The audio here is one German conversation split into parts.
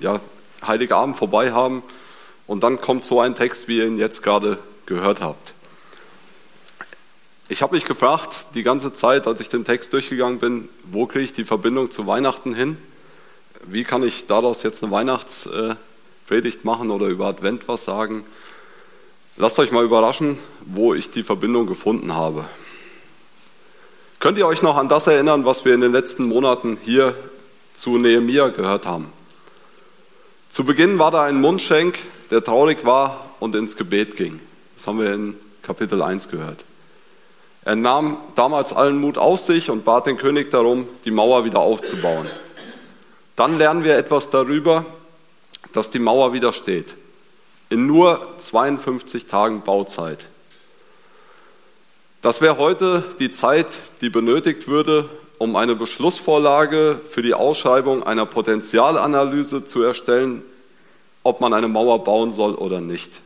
ja, Heiligabend vorbei haben und dann kommt so ein Text, wie ihr ihn jetzt gerade gehört habt. Ich habe mich gefragt, die ganze Zeit, als ich den Text durchgegangen bin, wo kriege ich die Verbindung zu Weihnachten hin? Wie kann ich daraus jetzt eine Weihnachtspredigt machen oder über Advent was sagen? Lasst euch mal überraschen, wo ich die Verbindung gefunden habe. Könnt ihr euch noch an das erinnern, was wir in den letzten Monaten hier zu Nehemia gehört haben? Zu Beginn war da ein Mundschenk, der traurig war und ins Gebet ging. Das haben wir in Kapitel 1 gehört. Er nahm damals allen Mut auf sich und bat den König darum, die Mauer wieder aufzubauen. Dann lernen wir etwas darüber, dass die Mauer wieder steht. In nur 52 Tagen Bauzeit. Das wäre heute die Zeit, die benötigt würde, um eine Beschlussvorlage für die Ausschreibung einer Potenzialanalyse zu erstellen, ob man eine Mauer bauen soll oder nicht.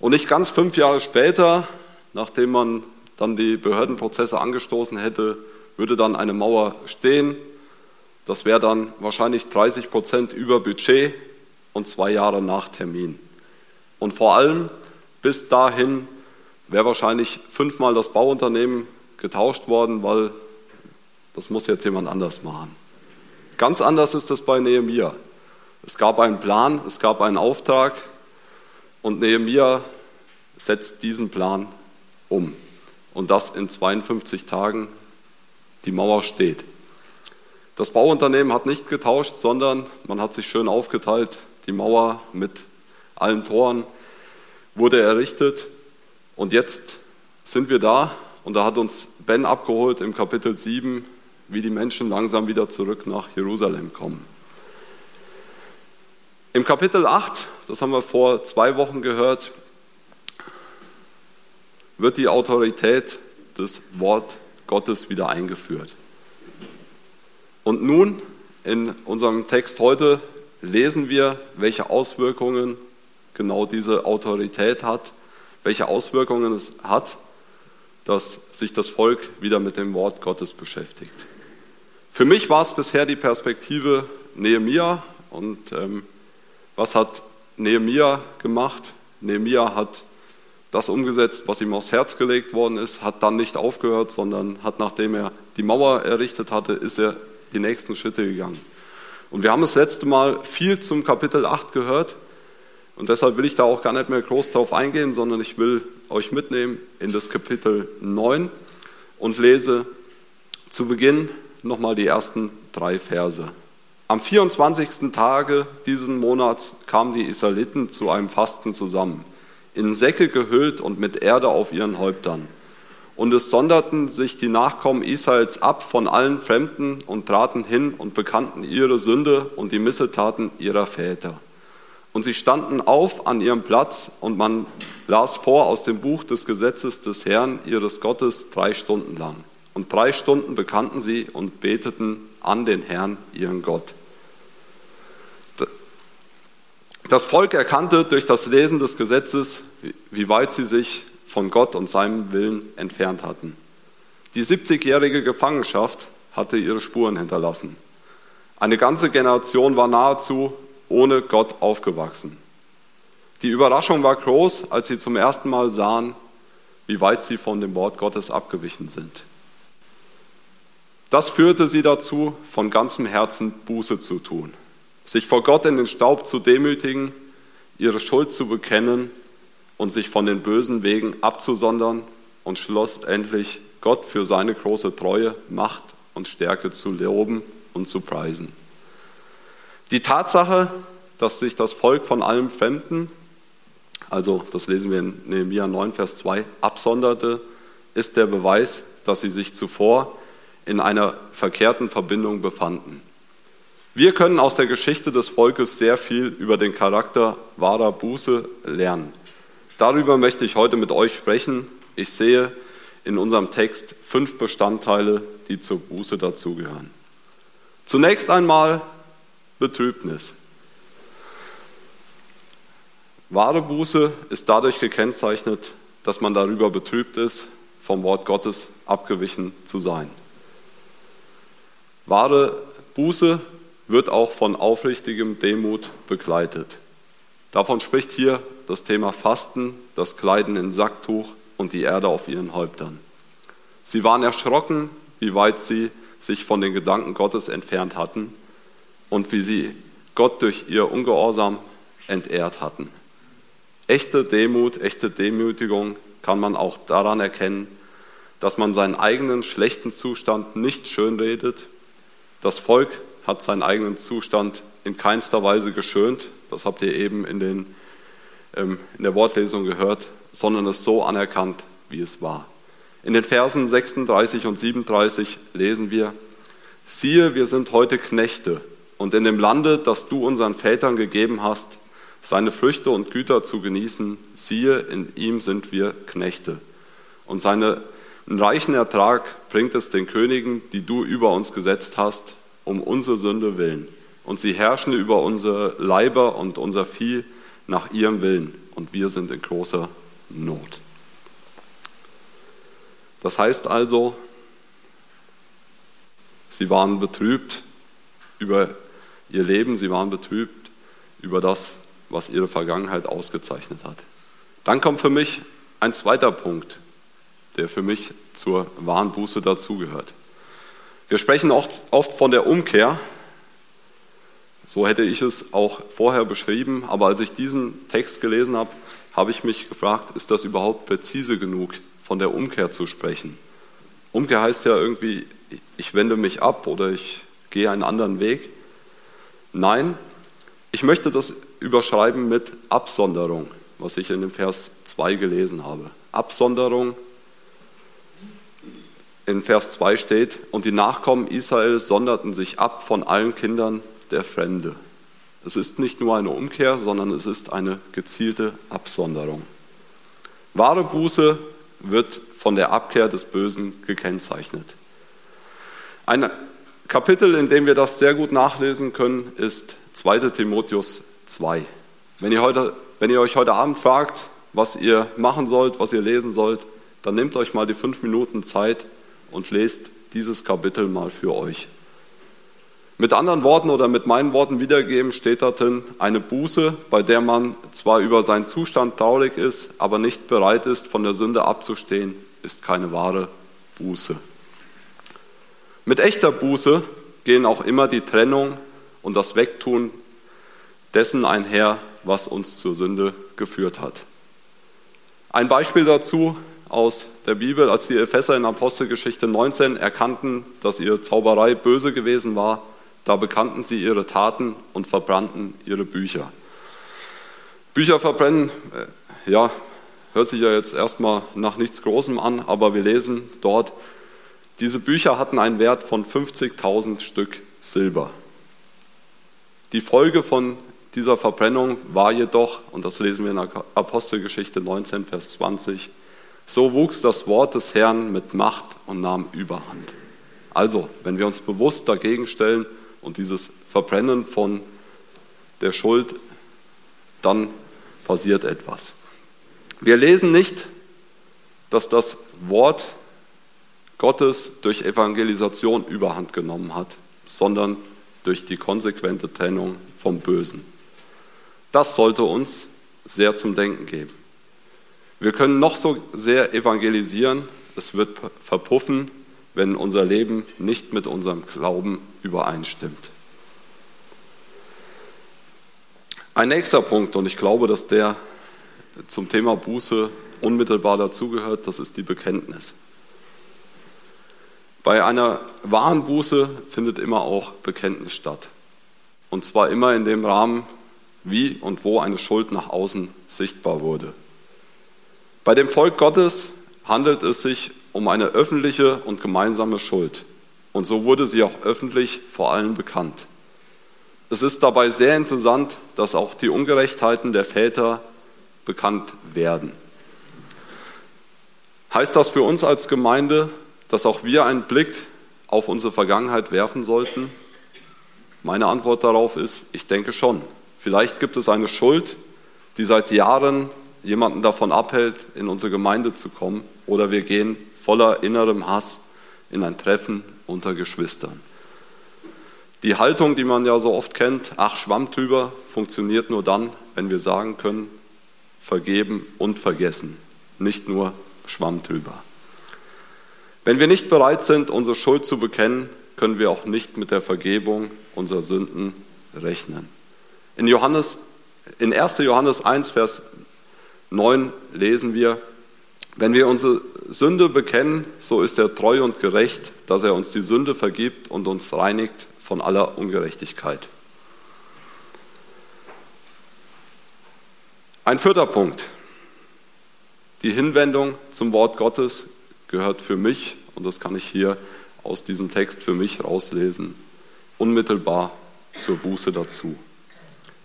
Und nicht ganz fünf Jahre später, nachdem man dann die Behördenprozesse angestoßen hätte, würde dann eine Mauer stehen. Das wäre dann wahrscheinlich 30 Prozent über Budget und zwei Jahre nach Termin. Und vor allem bis dahin wäre wahrscheinlich fünfmal das Bauunternehmen getauscht worden, weil das muss jetzt jemand anders machen. Ganz anders ist es bei Nehemia. Es gab einen Plan, es gab einen Auftrag und Nehemia setzt diesen Plan um und das in 52 Tagen. Die Mauer steht. Das Bauunternehmen hat nicht getauscht, sondern man hat sich schön aufgeteilt. Die Mauer mit allen Toren wurde errichtet und jetzt sind wir da und da hat uns Ben abgeholt im Kapitel 7, wie die Menschen langsam wieder zurück nach Jerusalem kommen. Im Kapitel 8, das haben wir vor zwei Wochen gehört, wird die Autorität des Wort Gottes wieder eingeführt. Und nun in unserem Text heute lesen wir, welche Auswirkungen genau diese Autorität hat, welche Auswirkungen es hat, dass sich das Volk wieder mit dem Wort Gottes beschäftigt. Für mich war es bisher die Perspektive Nehemia und ähm, was hat Nehemia gemacht? Nehemia hat das umgesetzt, was ihm aufs Herz gelegt worden ist, hat dann nicht aufgehört, sondern hat, nachdem er die Mauer errichtet hatte, ist er die nächsten Schritte gegangen. Und wir haben das letzte Mal viel zum Kapitel 8 gehört und deshalb will ich da auch gar nicht mehr groß drauf eingehen, sondern ich will euch mitnehmen in das Kapitel 9 und lese zu Beginn nochmal die ersten drei Verse. Am 24. Tage dieses Monats kamen die Israeliten zu einem Fasten zusammen in Säcke gehüllt und mit Erde auf ihren Häuptern. Und es sonderten sich die Nachkommen Israels ab von allen Fremden und traten hin und bekannten ihre Sünde und die Missetaten ihrer Väter. Und sie standen auf an ihrem Platz und man las vor aus dem Buch des Gesetzes des Herrn ihres Gottes drei Stunden lang. Und drei Stunden bekannten sie und beteten an den Herrn, ihren Gott. Das Volk erkannte durch das Lesen des Gesetzes, wie weit sie sich von Gott und seinem Willen entfernt hatten. Die 70-jährige Gefangenschaft hatte ihre Spuren hinterlassen. Eine ganze Generation war nahezu ohne Gott aufgewachsen. Die Überraschung war groß, als sie zum ersten Mal sahen, wie weit sie von dem Wort Gottes abgewichen sind. Das führte sie dazu, von ganzem Herzen Buße zu tun sich vor Gott in den Staub zu demütigen, ihre Schuld zu bekennen und sich von den bösen Wegen abzusondern und schlussendlich Gott für seine große Treue, Macht und Stärke zu loben und zu preisen. Die Tatsache, dass sich das Volk von allem Fremden, also das lesen wir in Nehemiah 9, Vers 2, absonderte, ist der Beweis, dass sie sich zuvor in einer verkehrten Verbindung befanden. Wir können aus der Geschichte des Volkes sehr viel über den Charakter wahrer Buße lernen. Darüber möchte ich heute mit euch sprechen. Ich sehe in unserem Text fünf Bestandteile, die zur Buße dazugehören. Zunächst einmal Betrübnis. Wahre Buße ist dadurch gekennzeichnet, dass man darüber betrübt ist, vom Wort Gottes abgewichen zu sein. Wahre Buße wird auch von aufrichtigem Demut begleitet. Davon spricht hier das Thema Fasten, das Kleiden in Sacktuch und die Erde auf ihren Häuptern. Sie waren erschrocken, wie weit sie sich von den Gedanken Gottes entfernt hatten und wie sie Gott durch ihr Ungehorsam entehrt hatten. Echte Demut, echte Demütigung kann man auch daran erkennen, dass man seinen eigenen schlechten Zustand nicht schönredet. Das Volk hat seinen eigenen Zustand in keinster Weise geschönt, das habt ihr eben in, den, ähm, in der Wortlesung gehört, sondern es so anerkannt, wie es war. In den Versen 36 und 37 lesen wir, siehe, wir sind heute Knechte und in dem Lande, das du unseren Vätern gegeben hast, seine Früchte und Güter zu genießen, siehe, in ihm sind wir Knechte. Und seinen reichen Ertrag bringt es den Königen, die du über uns gesetzt hast, um unsere Sünde willen. Und sie herrschen über unsere Leiber und unser Vieh nach ihrem Willen. Und wir sind in großer Not. Das heißt also, sie waren betrübt über ihr Leben, sie waren betrübt über das, was ihre Vergangenheit ausgezeichnet hat. Dann kommt für mich ein zweiter Punkt, der für mich zur wahren Buße dazugehört. Wir sprechen oft, oft von der Umkehr. So hätte ich es auch vorher beschrieben, aber als ich diesen Text gelesen habe, habe ich mich gefragt, ist das überhaupt präzise genug, von der Umkehr zu sprechen? Umkehr heißt ja irgendwie, ich wende mich ab oder ich gehe einen anderen Weg. Nein, ich möchte das überschreiben mit Absonderung, was ich in dem Vers 2 gelesen habe. Absonderung. In Vers 2 steht, und die Nachkommen Israel sonderten sich ab von allen Kindern der Fremde. Es ist nicht nur eine Umkehr, sondern es ist eine gezielte Absonderung. Wahre Buße wird von der Abkehr des Bösen gekennzeichnet. Ein Kapitel, in dem wir das sehr gut nachlesen können, ist 2 Timotheus 2. Wenn ihr, heute, wenn ihr euch heute Abend fragt, was ihr machen sollt, was ihr lesen sollt, dann nehmt euch mal die fünf Minuten Zeit und lest dieses Kapitel mal für euch. Mit anderen Worten oder mit meinen Worten wiedergeben steht da drin eine Buße, bei der man zwar über seinen Zustand traurig ist, aber nicht bereit ist, von der Sünde abzustehen, ist keine wahre Buße. Mit echter Buße gehen auch immer die Trennung und das Wegtun dessen einher, was uns zur Sünde geführt hat. Ein Beispiel dazu aus der Bibel, als die Epheser in Apostelgeschichte 19 erkannten, dass ihre Zauberei böse gewesen war, da bekannten sie ihre Taten und verbrannten ihre Bücher. Bücher verbrennen, äh, ja, hört sich ja jetzt erstmal nach nichts Großem an, aber wir lesen dort, diese Bücher hatten einen Wert von 50.000 Stück Silber. Die Folge von dieser Verbrennung war jedoch, und das lesen wir in Apostelgeschichte 19, Vers 20, so wuchs das Wort des Herrn mit Macht und nahm Überhand. Also, wenn wir uns bewusst dagegen stellen und dieses Verbrennen von der Schuld, dann passiert etwas. Wir lesen nicht, dass das Wort Gottes durch Evangelisation überhand genommen hat, sondern durch die konsequente Trennung vom Bösen. Das sollte uns sehr zum Denken geben. Wir können noch so sehr evangelisieren, es wird verpuffen, wenn unser Leben nicht mit unserem Glauben übereinstimmt. Ein nächster Punkt, und ich glaube, dass der zum Thema Buße unmittelbar dazugehört, das ist die Bekenntnis. Bei einer wahren Buße findet immer auch Bekenntnis statt. Und zwar immer in dem Rahmen, wie und wo eine Schuld nach außen sichtbar wurde. Bei dem Volk Gottes handelt es sich um eine öffentliche und gemeinsame Schuld. Und so wurde sie auch öffentlich vor allen bekannt. Es ist dabei sehr interessant, dass auch die Ungerechtheiten der Väter bekannt werden. Heißt das für uns als Gemeinde, dass auch wir einen Blick auf unsere Vergangenheit werfen sollten? Meine Antwort darauf ist, ich denke schon. Vielleicht gibt es eine Schuld, die seit Jahren jemanden davon abhält, in unsere Gemeinde zu kommen, oder wir gehen voller innerem Hass in ein Treffen unter Geschwistern. Die Haltung, die man ja so oft kennt, ach Schwamm drüber, funktioniert nur dann, wenn wir sagen können, vergeben und vergessen, nicht nur Schwamm drüber. Wenn wir nicht bereit sind, unsere Schuld zu bekennen, können wir auch nicht mit der Vergebung unserer Sünden rechnen. In, Johannes, in 1. Johannes 1, Vers 9 lesen wir, wenn wir unsere Sünde bekennen, so ist er treu und gerecht, dass er uns die Sünde vergibt und uns reinigt von aller Ungerechtigkeit. Ein vierter Punkt. Die Hinwendung zum Wort Gottes gehört für mich, und das kann ich hier aus diesem Text für mich rauslesen, unmittelbar zur Buße dazu.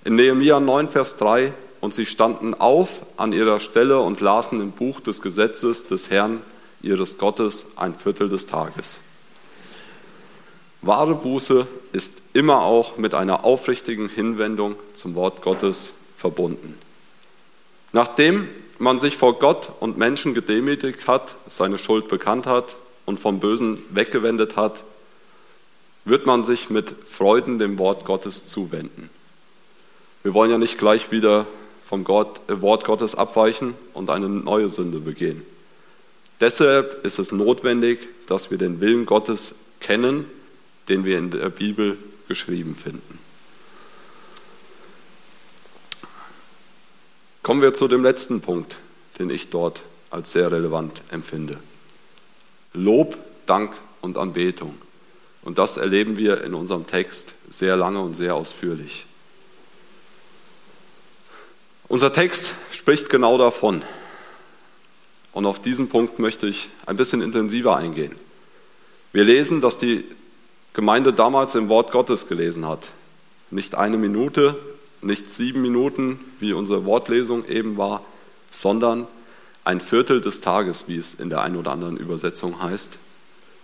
In Nehemiah 9, Vers 3, und sie standen auf an ihrer Stelle und lasen im Buch des Gesetzes des Herrn ihres Gottes ein Viertel des Tages. Wahre Buße ist immer auch mit einer aufrichtigen Hinwendung zum Wort Gottes verbunden. Nachdem man sich vor Gott und Menschen gedemütigt hat, seine Schuld bekannt hat und vom Bösen weggewendet hat, wird man sich mit Freuden dem Wort Gottes zuwenden. Wir wollen ja nicht gleich wieder vom Gott, äh, Wort Gottes abweichen und eine neue Sünde begehen. Deshalb ist es notwendig, dass wir den Willen Gottes kennen, den wir in der Bibel geschrieben finden. Kommen wir zu dem letzten Punkt, den ich dort als sehr relevant empfinde. Lob, Dank und Anbetung. Und das erleben wir in unserem Text sehr lange und sehr ausführlich. Unser Text spricht genau davon. Und auf diesen Punkt möchte ich ein bisschen intensiver eingehen. Wir lesen, dass die Gemeinde damals im Wort Gottes gelesen hat. Nicht eine Minute, nicht sieben Minuten, wie unsere Wortlesung eben war, sondern ein Viertel des Tages, wie es in der einen oder anderen Übersetzung heißt.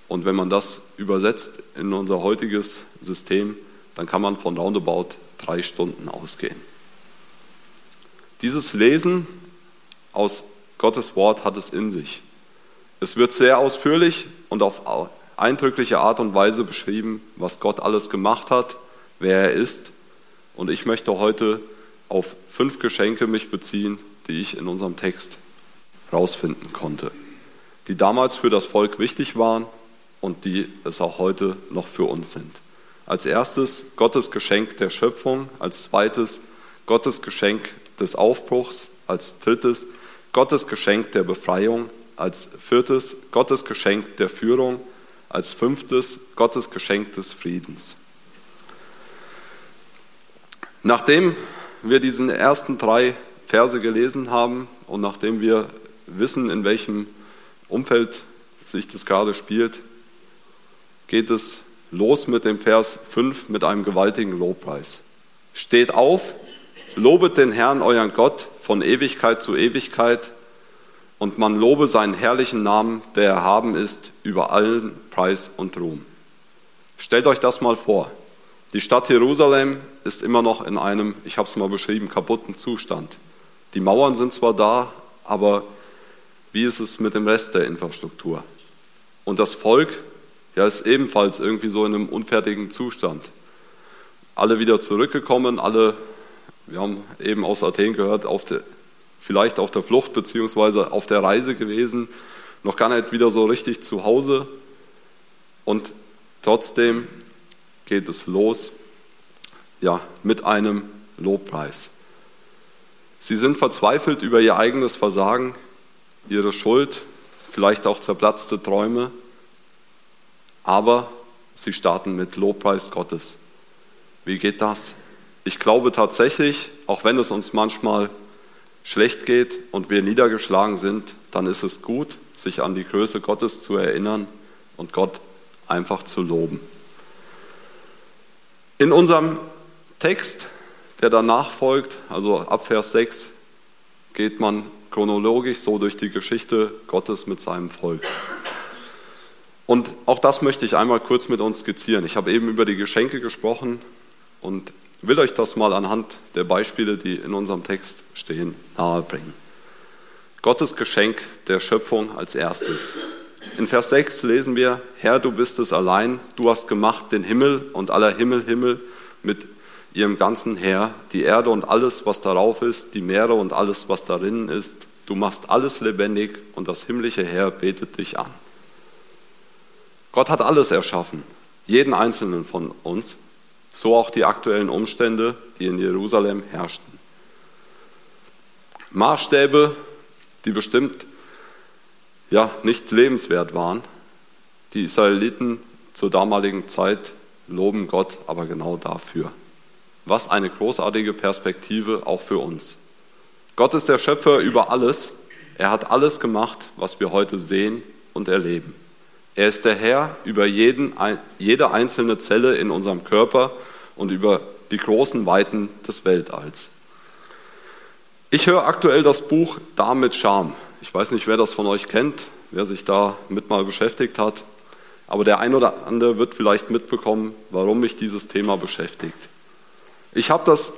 Und wenn man das übersetzt in unser heutiges System, dann kann man von roundabout drei Stunden ausgehen. Dieses Lesen aus Gottes Wort hat es in sich. Es wird sehr ausführlich und auf eindrückliche Art und Weise beschrieben, was Gott alles gemacht hat, wer er ist. Und ich möchte heute auf fünf Geschenke mich beziehen, die ich in unserem Text herausfinden konnte, die damals für das Volk wichtig waren und die es auch heute noch für uns sind. Als erstes Gottes Geschenk der Schöpfung, als zweites Gottes Geschenk des Aufbruchs, als drittes Gottes Geschenk der Befreiung, als viertes Gottes Geschenk der Führung, als fünftes Gottes Geschenk des Friedens. Nachdem wir diesen ersten drei Verse gelesen haben und nachdem wir wissen, in welchem Umfeld sich das gerade spielt, geht es los mit dem Vers 5 mit einem gewaltigen Lobpreis. Steht auf, Lobet den Herrn, euren Gott, von Ewigkeit zu Ewigkeit, und man lobe seinen herrlichen Namen, der erhaben ist über allen Preis und Ruhm. Stellt euch das mal vor. Die Stadt Jerusalem ist immer noch in einem, ich habe es mal beschrieben, kaputten Zustand. Die Mauern sind zwar da, aber wie ist es mit dem Rest der Infrastruktur? Und das Volk ja, ist ebenfalls irgendwie so in einem unfertigen Zustand. Alle wieder zurückgekommen, alle wir haben eben aus Athen gehört, auf der, vielleicht auf der Flucht beziehungsweise auf der Reise gewesen, noch gar nicht wieder so richtig zu Hause. Und trotzdem geht es los ja, mit einem Lobpreis. Sie sind verzweifelt über ihr eigenes Versagen, ihre Schuld, vielleicht auch zerplatzte Träume, aber sie starten mit Lobpreis Gottes. Wie geht das? Ich glaube tatsächlich, auch wenn es uns manchmal schlecht geht und wir niedergeschlagen sind, dann ist es gut, sich an die Größe Gottes zu erinnern und Gott einfach zu loben. In unserem Text, der danach folgt, also ab Vers 6, geht man chronologisch so durch die Geschichte Gottes mit seinem Volk. Und auch das möchte ich einmal kurz mit uns skizzieren. Ich habe eben über die Geschenke gesprochen und will euch das mal anhand der Beispiele, die in unserem Text stehen, nahebringen. Gottes Geschenk der Schöpfung als erstes. In Vers 6 lesen wir, Herr, du bist es allein, du hast gemacht den Himmel und aller Himmel, Himmel mit ihrem ganzen Heer, die Erde und alles, was darauf ist, die Meere und alles, was darin ist. Du machst alles lebendig und das himmlische Heer betet dich an. Gott hat alles erschaffen, jeden einzelnen von uns, so auch die aktuellen Umstände, die in Jerusalem herrschten. Maßstäbe, die bestimmt ja, nicht lebenswert waren. Die Israeliten zur damaligen Zeit loben Gott aber genau dafür. Was eine großartige Perspektive auch für uns. Gott ist der Schöpfer über alles. Er hat alles gemacht, was wir heute sehen und erleben. Er ist der Herr über jeden, jede einzelne Zelle in unserem Körper und über die großen Weiten des Weltalls. Ich höre aktuell das Buch Da mit Scham. Ich weiß nicht, wer das von euch kennt, wer sich damit mal beschäftigt hat. Aber der ein oder andere wird vielleicht mitbekommen, warum mich dieses Thema beschäftigt. Ich habe das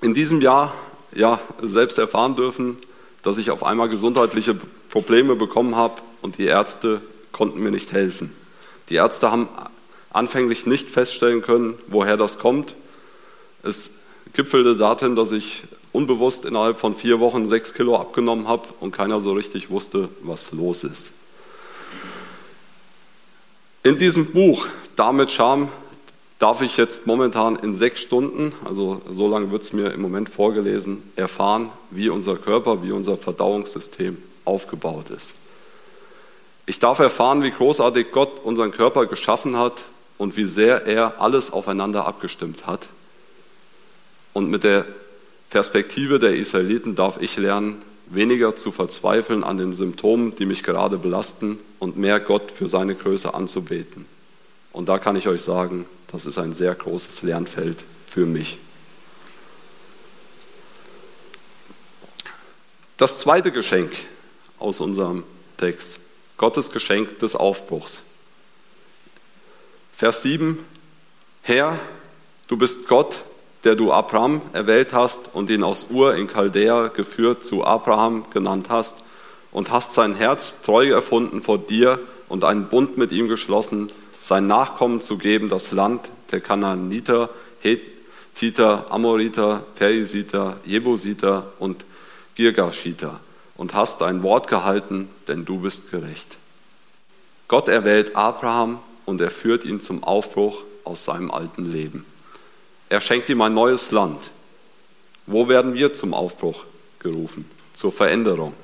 in diesem Jahr ja, selbst erfahren dürfen, dass ich auf einmal gesundheitliche Probleme bekommen habe und die Ärzte konnten mir nicht helfen. Die Ärzte haben anfänglich nicht feststellen können, woher das kommt. Es gipfelte darin, dass ich unbewusst innerhalb von vier Wochen sechs Kilo abgenommen habe und keiner so richtig wusste, was los ist. In diesem Buch, Damit Scham, darf ich jetzt momentan in sechs Stunden, also so lange wird es mir im Moment vorgelesen, erfahren, wie unser Körper, wie unser Verdauungssystem aufgebaut ist. Ich darf erfahren, wie großartig Gott unseren Körper geschaffen hat und wie sehr er alles aufeinander abgestimmt hat. Und mit der Perspektive der Israeliten darf ich lernen, weniger zu verzweifeln an den Symptomen, die mich gerade belasten und mehr Gott für seine Größe anzubeten. Und da kann ich euch sagen, das ist ein sehr großes Lernfeld für mich. Das zweite Geschenk aus unserem Text, Gottes Geschenk des Aufbruchs. Vers 7, Herr, du bist Gott, der du Abraham erwählt hast und ihn aus Ur in Chaldea geführt zu Abraham genannt hast und hast sein Herz treu erfunden vor dir und einen Bund mit ihm geschlossen, sein Nachkommen zu geben, das Land der Kanaaniter, Hethiter, Amoriter, Perisiter, Jebusiter und Girgashiter und hast dein Wort gehalten, denn du bist gerecht. Gott erwählt Abraham und er führt ihn zum Aufbruch aus seinem alten Leben. Er schenkt ihm ein neues Land. Wo werden wir zum Aufbruch gerufen? Zur Veränderung.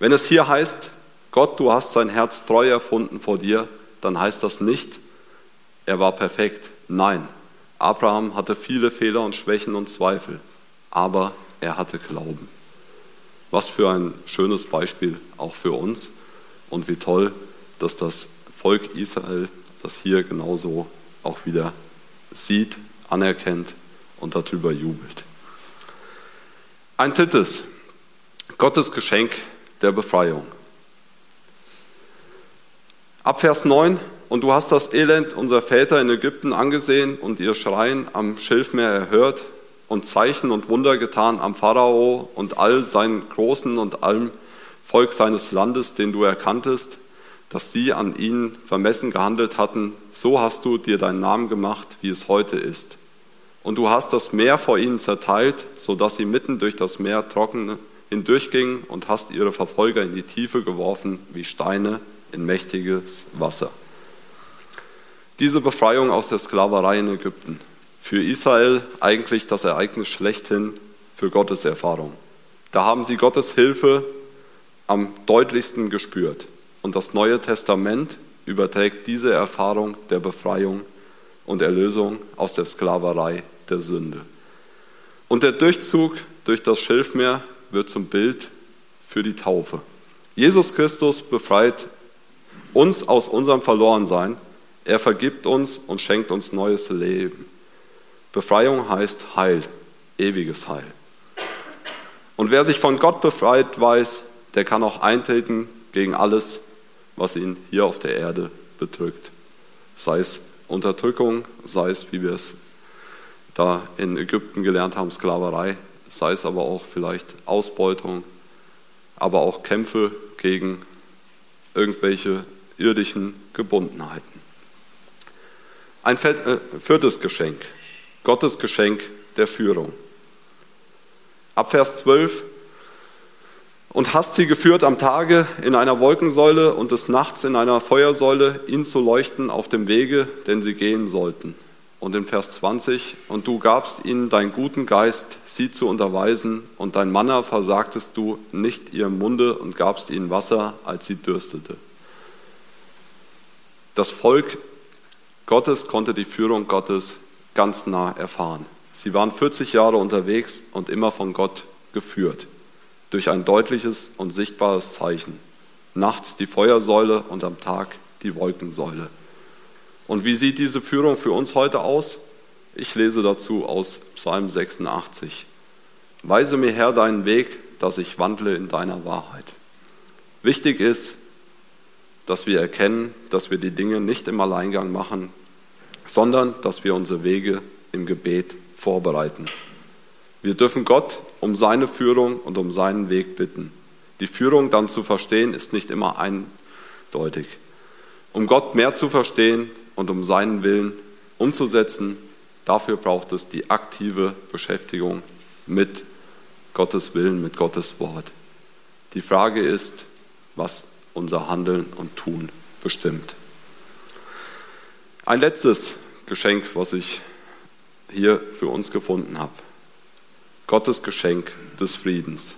Wenn es hier heißt, Gott, du hast sein Herz treu erfunden vor dir, dann heißt das nicht, er war perfekt. Nein, Abraham hatte viele Fehler und Schwächen und Zweifel, aber er hatte Glauben. Was für ein schönes Beispiel auch für uns und wie toll, dass das Volk Israel das hier genauso auch wieder sieht, anerkennt und darüber jubelt. Ein drittes, Gottes Geschenk der Befreiung. Ab Vers 9, und du hast das Elend unserer Väter in Ägypten angesehen und ihr Schreien am Schilfmeer erhört und Zeichen und Wunder getan am Pharao und all seinen Großen und allem Volk seines Landes, den du erkanntest, dass sie an ihnen vermessen gehandelt hatten, so hast du dir deinen Namen gemacht, wie es heute ist. Und du hast das Meer vor ihnen zerteilt, sodass sie mitten durch das Meer trocken hindurchgingen und hast ihre Verfolger in die Tiefe geworfen wie Steine in mächtiges Wasser. Diese Befreiung aus der Sklaverei in Ägypten, für Israel eigentlich das Ereignis schlechthin für Gottes Erfahrung. Da haben sie Gottes Hilfe am deutlichsten gespürt. Und das Neue Testament überträgt diese Erfahrung der Befreiung und Erlösung aus der Sklaverei der Sünde. Und der Durchzug durch das Schilfmeer wird zum Bild für die Taufe. Jesus Christus befreit uns aus unserem Verlorensein. Er vergibt uns und schenkt uns neues Leben. Befreiung heißt Heil, ewiges Heil. Und wer sich von Gott befreit weiß, der kann auch eintreten gegen alles, was ihn hier auf der Erde bedrückt. Sei es Unterdrückung, sei es, wie wir es da in Ägypten gelernt haben, Sklaverei, sei es aber auch vielleicht Ausbeutung, aber auch Kämpfe gegen irgendwelche irdischen Gebundenheiten. Ein äh, viertes Geschenk, Gottes Geschenk der Führung. Ab Vers 12 und hast sie geführt am Tage in einer Wolkensäule und des Nachts in einer Feuersäule, ihn zu leuchten auf dem Wege, den sie gehen sollten. Und in Vers 20, und du gabst ihnen deinen guten Geist, sie zu unterweisen, und dein Manna versagtest du nicht ihrem Munde und gabst ihnen Wasser, als sie dürstete. Das Volk Gottes konnte die Führung Gottes ganz nah erfahren. Sie waren 40 Jahre unterwegs und immer von Gott geführt durch ein deutliches und sichtbares Zeichen. Nachts die Feuersäule und am Tag die Wolkensäule. Und wie sieht diese Führung für uns heute aus? Ich lese dazu aus Psalm 86. Weise mir Herr deinen Weg, dass ich wandle in deiner Wahrheit. Wichtig ist, dass wir erkennen, dass wir die Dinge nicht im Alleingang machen, sondern dass wir unsere Wege im Gebet vorbereiten. Wir dürfen Gott um seine Führung und um seinen Weg bitten. Die Führung dann zu verstehen ist nicht immer eindeutig. Um Gott mehr zu verstehen und um seinen Willen umzusetzen, dafür braucht es die aktive Beschäftigung mit Gottes Willen, mit Gottes Wort. Die Frage ist, was unser Handeln und Tun bestimmt. Ein letztes Geschenk, was ich hier für uns gefunden habe. Gottes Geschenk des Friedens.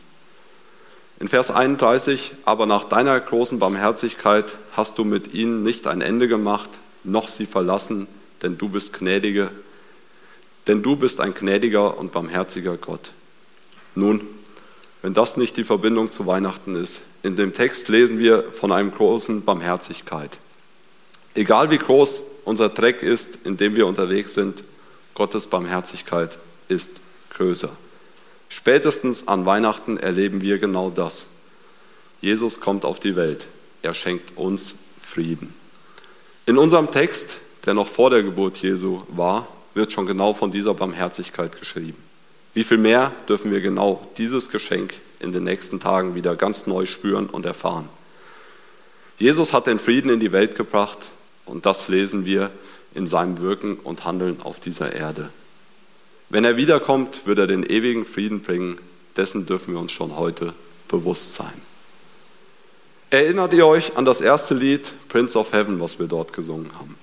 In Vers 31, aber nach deiner großen Barmherzigkeit hast du mit ihnen nicht ein Ende gemacht, noch sie verlassen, denn du bist gnädige, denn du bist ein gnädiger und barmherziger Gott. Nun, wenn das nicht die Verbindung zu Weihnachten ist, in dem Text lesen wir von einem großen Barmherzigkeit. Egal wie groß unser Dreck ist, in dem wir unterwegs sind, Gottes Barmherzigkeit ist größer. Spätestens an Weihnachten erleben wir genau das. Jesus kommt auf die Welt. Er schenkt uns Frieden. In unserem Text, der noch vor der Geburt Jesu war, wird schon genau von dieser Barmherzigkeit geschrieben. Wie viel mehr dürfen wir genau dieses Geschenk in den nächsten Tagen wieder ganz neu spüren und erfahren. Jesus hat den Frieden in die Welt gebracht und das lesen wir in seinem Wirken und Handeln auf dieser Erde. Wenn er wiederkommt, wird er den ewigen Frieden bringen. Dessen dürfen wir uns schon heute bewusst sein. Erinnert ihr euch an das erste Lied Prince of Heaven, was wir dort gesungen haben?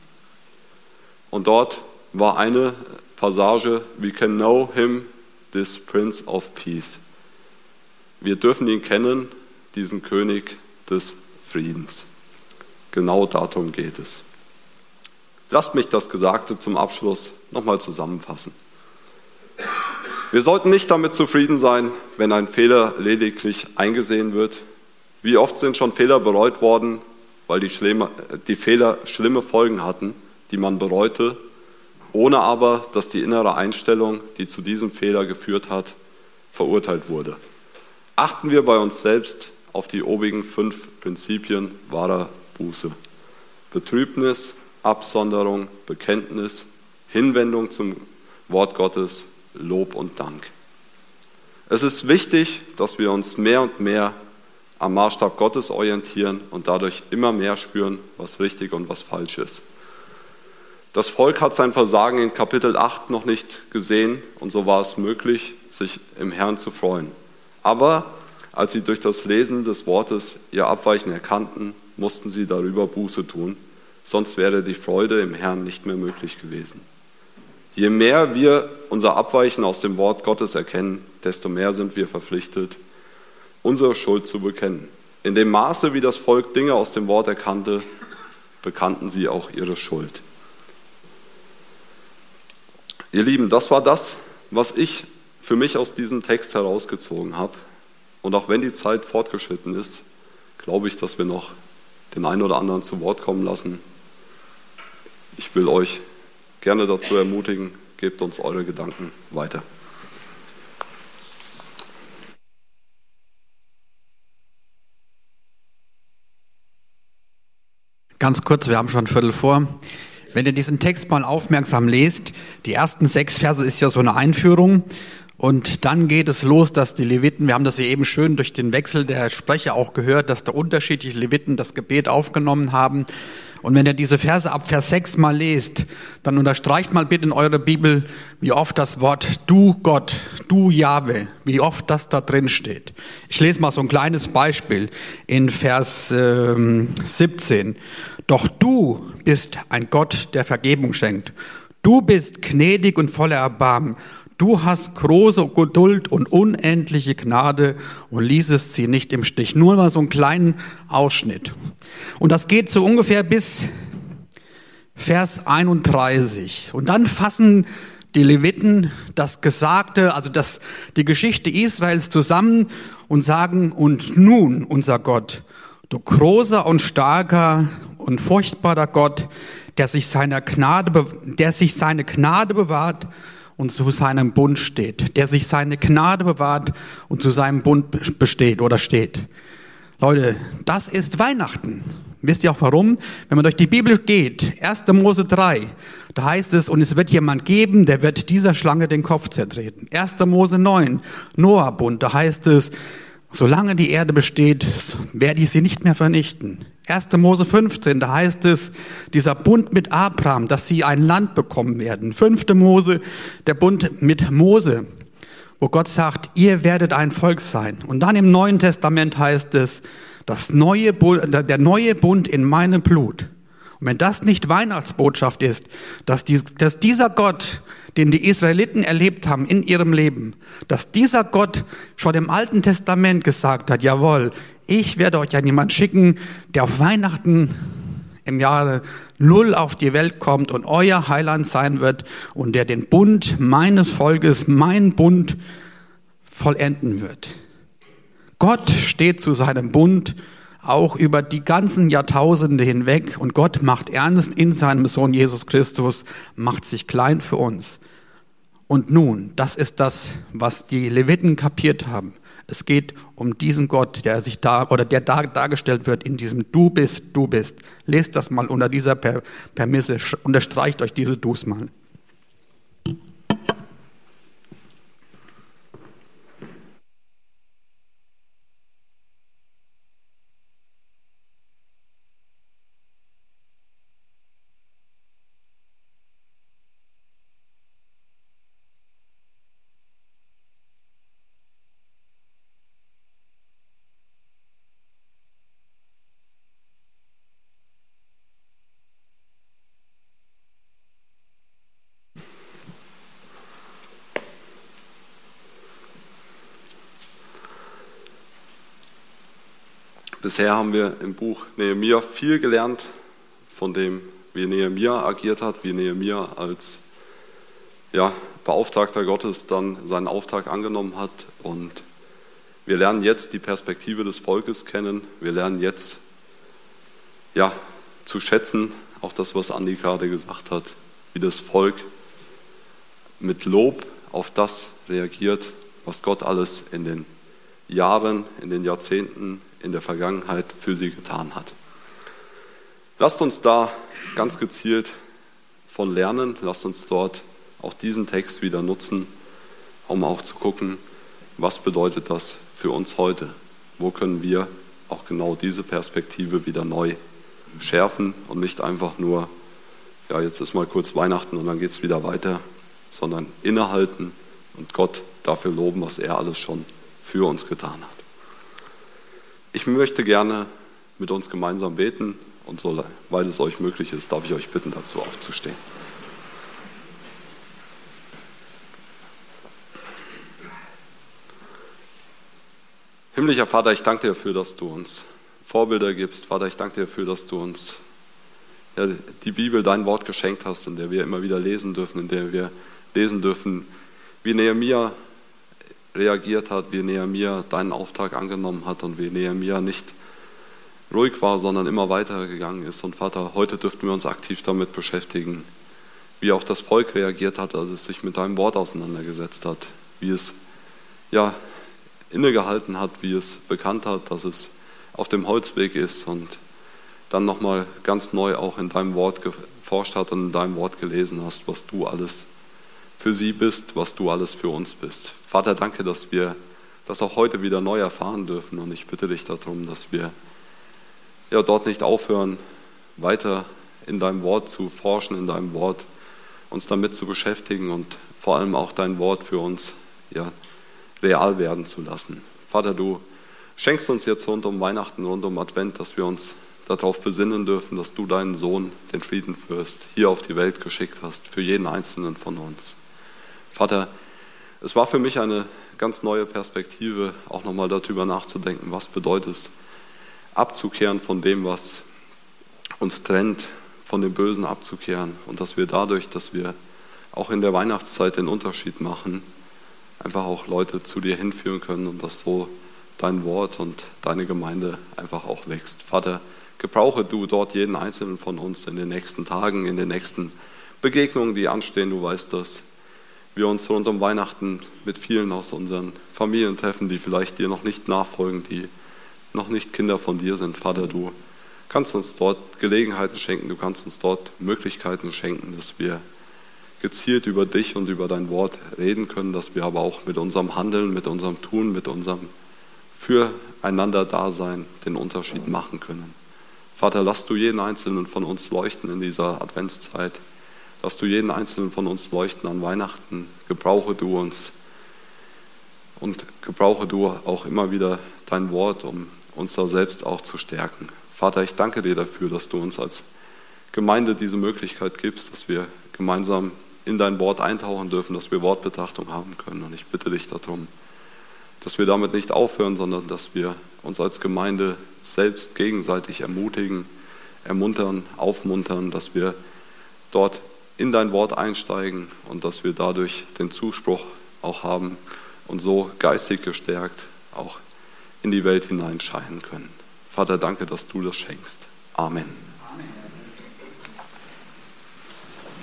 Und dort war eine Passage, We can know him, this Prince of Peace. Wir dürfen ihn kennen, diesen König des Friedens. Genau darum geht es. Lasst mich das Gesagte zum Abschluss nochmal zusammenfassen. Wir sollten nicht damit zufrieden sein, wenn ein Fehler lediglich eingesehen wird. Wie oft sind schon Fehler bereut worden, weil die, schlimme, die Fehler schlimme Folgen hatten, die man bereute, ohne aber, dass die innere Einstellung, die zu diesem Fehler geführt hat, verurteilt wurde. Achten wir bei uns selbst auf die obigen fünf Prinzipien wahrer Buße. Betrübnis, Absonderung, Bekenntnis, Hinwendung zum Wort Gottes Lob und Dank. Es ist wichtig, dass wir uns mehr und mehr am Maßstab Gottes orientieren und dadurch immer mehr spüren, was richtig und was falsch ist. Das Volk hat sein Versagen in Kapitel 8 noch nicht gesehen und so war es möglich, sich im Herrn zu freuen. Aber als sie durch das Lesen des Wortes ihr Abweichen erkannten, mussten sie darüber Buße tun, sonst wäre die Freude im Herrn nicht mehr möglich gewesen. Je mehr wir unser Abweichen aus dem Wort Gottes erkennen, desto mehr sind wir verpflichtet, unsere Schuld zu bekennen. In dem Maße, wie das Volk Dinge aus dem Wort erkannte, bekannten sie auch ihre Schuld. Ihr Lieben, das war das, was ich für mich aus diesem Text herausgezogen habe. Und auch wenn die Zeit fortgeschritten ist, glaube ich, dass wir noch den einen oder anderen zu Wort kommen lassen. Ich will euch gerne dazu ermutigen, gebt uns eure Gedanken weiter. Ganz kurz, wir haben schon ein Viertel vor. Wenn ihr diesen Text mal aufmerksam lest, die ersten sechs Verse ist ja so eine Einführung Und dann geht es los, dass die Leviten, wir haben das ja eben schön durch den Wechsel der Sprecher auch gehört, dass da unterschiedliche Leviten das Gebet aufgenommen haben. Und wenn ihr diese Verse ab Vers 6 mal lest, dann unterstreicht mal bitte in eure Bibel, wie oft das Wort du Gott, du Jahwe, wie oft das da drin steht. Ich lese mal so ein kleines Beispiel in Vers ähm, 17. Doch du bist ein Gott, der Vergebung schenkt. Du bist gnädig und voller Erbarmen. Du hast große Geduld und unendliche Gnade und ließest sie nicht im Stich. Nur mal so einen kleinen Ausschnitt. Und das geht so ungefähr bis Vers 31. Und dann fassen die Leviten das Gesagte, also das, die Geschichte Israels zusammen und sagen, und nun, unser Gott, du großer und starker und furchtbarer Gott, der sich seiner Gnade, der sich seine Gnade bewahrt und zu seinem Bund steht, der sich seine Gnade bewahrt und zu seinem Bund besteht oder steht. Leute, das ist Weihnachten. Wisst ihr auch warum? Wenn man durch die Bibel geht, 1. Mose 3, da heißt es, und es wird jemand geben, der wird dieser Schlange den Kopf zertreten. 1. Mose 9, Noah-Bund, da heißt es, solange die Erde besteht, werde ich sie nicht mehr vernichten. 1. Mose 15, da heißt es, dieser Bund mit Abraham, dass sie ein Land bekommen werden. 5. Mose, der Bund mit Mose, wo Gott sagt, ihr werdet ein Volk sein. Und dann im Neuen Testament heißt es, das neue, der neue Bund in meinem Blut. Und wenn das nicht Weihnachtsbotschaft ist, dass, dass dieser Gott, den die Israeliten erlebt haben in ihrem Leben, dass dieser Gott schon im Alten Testament gesagt hat, jawohl, ich werde euch an jemand schicken, der auf Weihnachten im Jahre Null auf die Welt kommt und euer Heiland sein wird und der den Bund meines Volkes, mein Bund vollenden wird. Gott steht zu seinem Bund auch über die ganzen Jahrtausende hinweg und Gott macht ernst in seinem Sohn Jesus Christus, macht sich klein für uns. Und nun, das ist das, was die Leviten kapiert haben. Es geht um diesen Gott, der sich da oder der da dargestellt wird in diesem Du bist, du bist. Lest das mal unter dieser Permisse, unterstreicht euch diese Dus mal. Bisher haben wir im Buch Nehemiah viel gelernt von dem, wie Nehemiah agiert hat, wie Nehemiah als ja, Beauftragter Gottes dann seinen Auftrag angenommen hat. Und wir lernen jetzt die Perspektive des Volkes kennen. Wir lernen jetzt ja, zu schätzen, auch das, was Andi gerade gesagt hat, wie das Volk mit Lob auf das reagiert, was Gott alles in den Jahren, in den Jahrzehnten, in der Vergangenheit für sie getan hat. Lasst uns da ganz gezielt von lernen. Lasst uns dort auch diesen Text wieder nutzen, um auch zu gucken, was bedeutet das für uns heute? Wo können wir auch genau diese Perspektive wieder neu schärfen und nicht einfach nur, ja, jetzt ist mal kurz Weihnachten und dann geht es wieder weiter, sondern innehalten und Gott dafür loben, was er alles schon für uns getan hat. Ich möchte gerne mit uns gemeinsam beten und so, weil es euch möglich ist, darf ich euch bitten, dazu aufzustehen. Himmlischer Vater, ich danke dir dafür, dass du uns Vorbilder gibst. Vater, ich danke dir dafür, dass du uns ja, die Bibel, dein Wort geschenkt hast, in der wir immer wieder lesen dürfen, in der wir lesen dürfen, wie Nehemiah reagiert hat, wie Nehemiah deinen Auftrag angenommen hat und wie Nehemiah nicht ruhig war, sondern immer weiter gegangen ist. Und Vater, heute dürften wir uns aktiv damit beschäftigen, wie auch das Volk reagiert hat, als es sich mit deinem Wort auseinandergesetzt hat, wie es ja innegehalten hat, wie es bekannt hat, dass es auf dem Holzweg ist und dann nochmal ganz neu auch in deinem Wort geforscht hat und in deinem Wort gelesen hast, was du alles für sie bist, was du alles für uns bist. Vater, danke, dass wir das auch heute wieder neu erfahren dürfen. Und ich bitte dich darum, dass wir ja, dort nicht aufhören, weiter in deinem Wort zu forschen, in deinem Wort uns damit zu beschäftigen und vor allem auch dein Wort für uns ja, real werden zu lassen. Vater, du schenkst uns jetzt rund um Weihnachten, rund um Advent, dass wir uns darauf besinnen dürfen, dass du deinen Sohn, den Friedenfürst, hier auf die Welt geschickt hast, für jeden einzelnen von uns. Vater, es war für mich eine ganz neue Perspektive, auch nochmal darüber nachzudenken, was bedeutet es, abzukehren von dem, was uns trennt, von dem Bösen abzukehren und dass wir dadurch, dass wir auch in der Weihnachtszeit den Unterschied machen, einfach auch Leute zu dir hinführen können und dass so dein Wort und deine Gemeinde einfach auch wächst. Vater, gebrauche du dort jeden einzelnen von uns in den nächsten Tagen, in den nächsten Begegnungen, die anstehen. Du weißt, dass wir uns rund um Weihnachten mit vielen aus unseren Familien treffen, die vielleicht dir noch nicht nachfolgen, die noch nicht Kinder von dir sind. Vater, du kannst uns dort Gelegenheiten schenken, du kannst uns dort Möglichkeiten schenken, dass wir gezielt über dich und über dein Wort reden können, dass wir aber auch mit unserem Handeln, mit unserem Tun, mit unserem Füreinander Dasein den Unterschied machen können. Vater, lass du jeden einzelnen von uns leuchten in dieser Adventszeit. Lass du jeden einzelnen von uns leuchten an Weihnachten. Gebrauche du uns und gebrauche du auch immer wieder dein Wort, um uns da selbst auch zu stärken. Vater, ich danke dir dafür, dass du uns als Gemeinde diese Möglichkeit gibst, dass wir gemeinsam in dein Wort eintauchen dürfen, dass wir Wortbetrachtung haben können. Und ich bitte dich darum, dass wir damit nicht aufhören, sondern dass wir uns als Gemeinde selbst gegenseitig ermutigen, ermuntern, aufmuntern, dass wir dort in dein Wort einsteigen und dass wir dadurch den Zuspruch auch haben und so geistig gestärkt auch in die Welt hineinscheinen können. Vater, danke, dass du das schenkst. Amen.